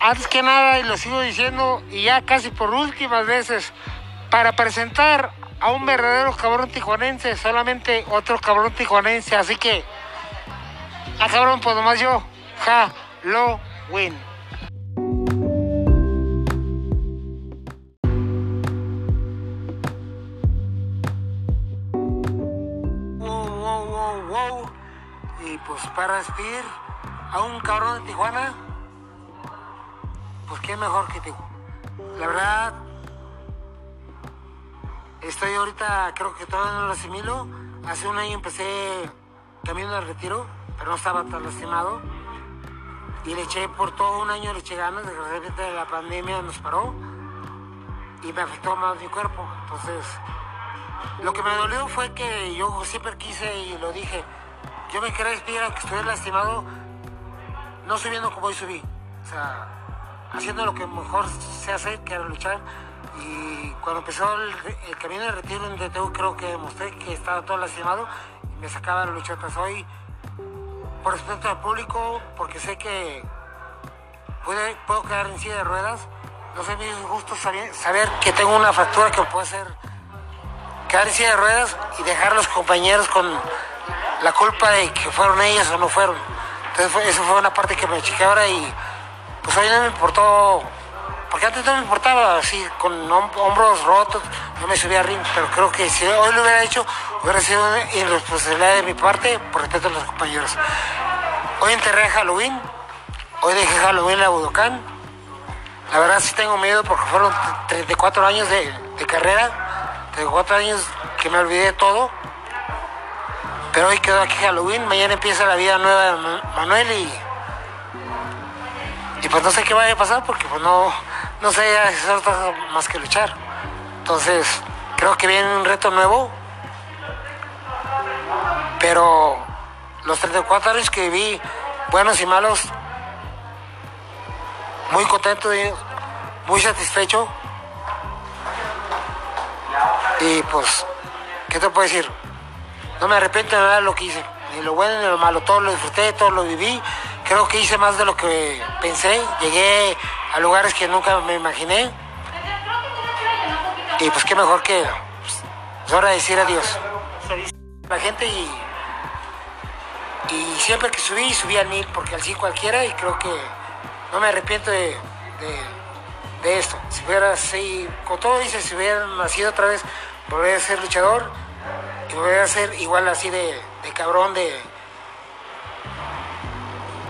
antes que nada, y lo sigo diciendo, y ya casi por últimas veces, para presentar a un verdadero cabrón tijuanense, solamente otro cabrón tijuanense, así que, a cabrón, pues nomás yo, ja, lo, win. Wow, wow, wow, wow. Y pues para despedir a un cabrón de Tijuana, pues qué mejor que tú. La verdad, estoy ahorita, creo que todavía no lo asimilo. Hace un año empecé camino de retiro, pero no estaba tan lastimado. Y le eché por todo un año, le eché ganas. Desgraciadamente la pandemia nos paró y me afectó más mi cuerpo. Entonces, lo que me dolió fue que yo siempre quise y lo dije. Yo me quería despedir aunque estuviera lastimado, no subiendo como hoy subí. O sea, haciendo lo que mejor sé hacer, que era luchar. Y cuando empezó el, camino de retiro en DTU, creo que demostré que estaba todo lastimado y me sacaba las luchetas. Hoy, por respeto al público, porque sé que puede, puedo quedar en silla de ruedas, no sé, me gusto saber, saber que tengo una fractura que puede ser quedar en silla de ruedas y dejar a los compañeros con la culpa de que fueron ellos o no fueron. Entonces, fue, eso fue una parte que me chiqué ahora y pues hoy no me importó, porque antes no me importaba, así, con hom- hombros rotos, no me subía a ring, pero creo que si hoy lo hubiera hecho, hubiera sido una irresponsabilidad de mi parte por respeto a los compañeros. Hoy enterré Halloween, hoy dejé Halloween a Budokan. La verdad sí tengo miedo porque fueron 34 años de, de carrera, 34 años que me olvidé de todo. Pero hoy quedó aquí Halloween, mañana empieza la vida nueva de Ma- Manuel y pues no sé qué vaya a pasar porque pues no, no sé hacer más que luchar. Entonces, creo que viene un reto nuevo. Pero los 34 años que viví, buenos y malos, muy contento de ellos, muy satisfecho. Y pues, ¿qué te puedo decir? No me arrepiento de nada de lo que hice, ni lo bueno ni lo malo, todo lo disfruté, todo lo viví. Creo que hice más de lo que pensé, llegué a lugares que nunca me imaginé. Y pues qué mejor que pues, es hora de decir adiós. La gente y, y siempre que subí, subí al mil, porque al sí cualquiera y creo que no me arrepiento de, de, esto. Si hubiera así, como todo dice, si hubiera nacido otra vez, volvería a ser luchador y volvería a ser igual así de, de cabrón, de...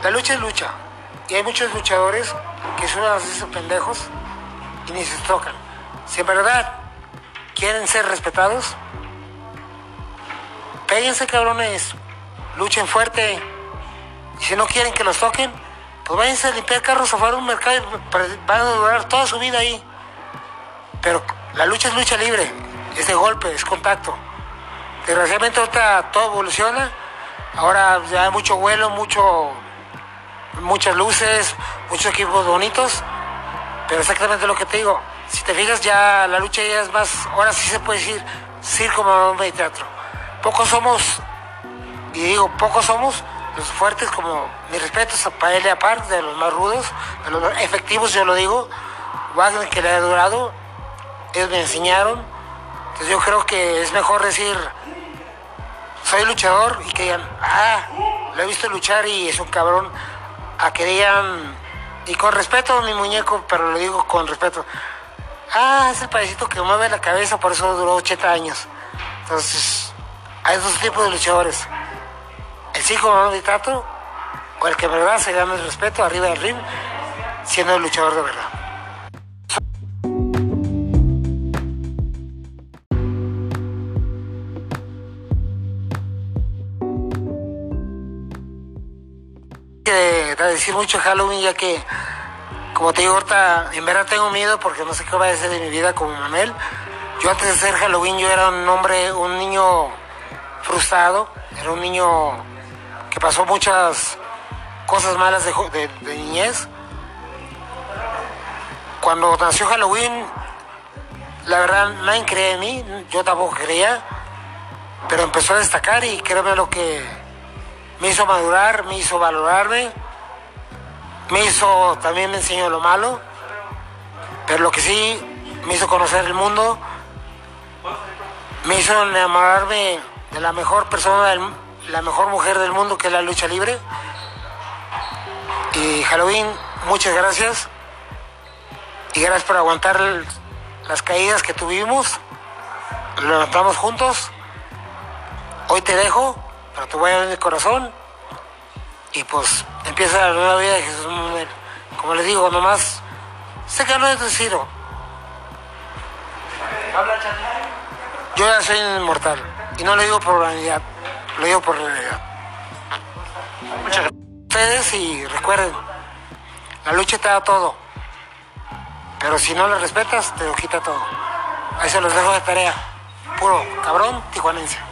La lucha es lucha. Y hay muchos luchadores que así esos pendejos y ni se tocan. Si en verdad quieren ser respetados, péguense cabrones, luchen fuerte. Y si no quieren que los toquen, pues váyanse a limpiar carros afuera de un mercado y van a durar toda su vida ahí. Pero la lucha es lucha libre, es de golpe, es contacto. Desgraciadamente ahorita todo evoluciona, ahora ya hay mucho vuelo, mucho, muchas luces, muchos equipos bonitos, pero exactamente lo que te digo, si te fijas ya la lucha ya es más, ahora sí se puede decir circo, maroma y teatro. Pocos somos, y digo pocos somos, los fuertes como mis respetos a Paella Park, de los más rudos, de los efectivos yo lo digo, Wagner que le ha durado, ellos me enseñaron, entonces yo creo que es mejor decir, soy luchador y que digan, ah, lo he visto luchar y es un cabrón, a que digan, y con respeto a mi muñeco, pero lo digo con respeto, ah, es el payasito que mueve la cabeza, por eso duró 80 años. Entonces, hay dos tipos de luchadores, el circo de teatro o el que verdad se gana el respeto arriba del ring, siendo el luchador de verdad. Que decir mucho Halloween ya que como te digo ahorita en verdad tengo miedo porque no sé qué va a ser de mi vida como Manuel. Yo antes de ser Halloween yo era un hombre un niño frustrado era un niño que pasó muchas cosas malas de, de- de niñez. Cuando nació Halloween la verdad nadie creía en mí yo tampoco creía pero empezó a destacar y créeme lo que me hizo madurar, me hizo valorarme, me hizo, también me enseñó lo malo, pero lo que sí me hizo conocer el mundo, me hizo enamorarme de la mejor persona, la mejor mujer del mundo que es la lucha libre. Y Halloween, muchas gracias. Y gracias por aguantar las caídas que tuvimos. Lo levantamos juntos. Hoy te dejo, pero te voy a ver en el corazón. Y pues empieza la nueva vida de Jesús Manuel. Como les digo, nomás sé que no es decir. Yo ya soy inmortal. Y no lo digo por vanidad, lo digo por realidad. Muchas gracias a ustedes y recuerden, la lucha te da todo. Pero si no la respetas, te lo quita todo. Ahí se los dejo de tarea. Puro cabrón tijuanense.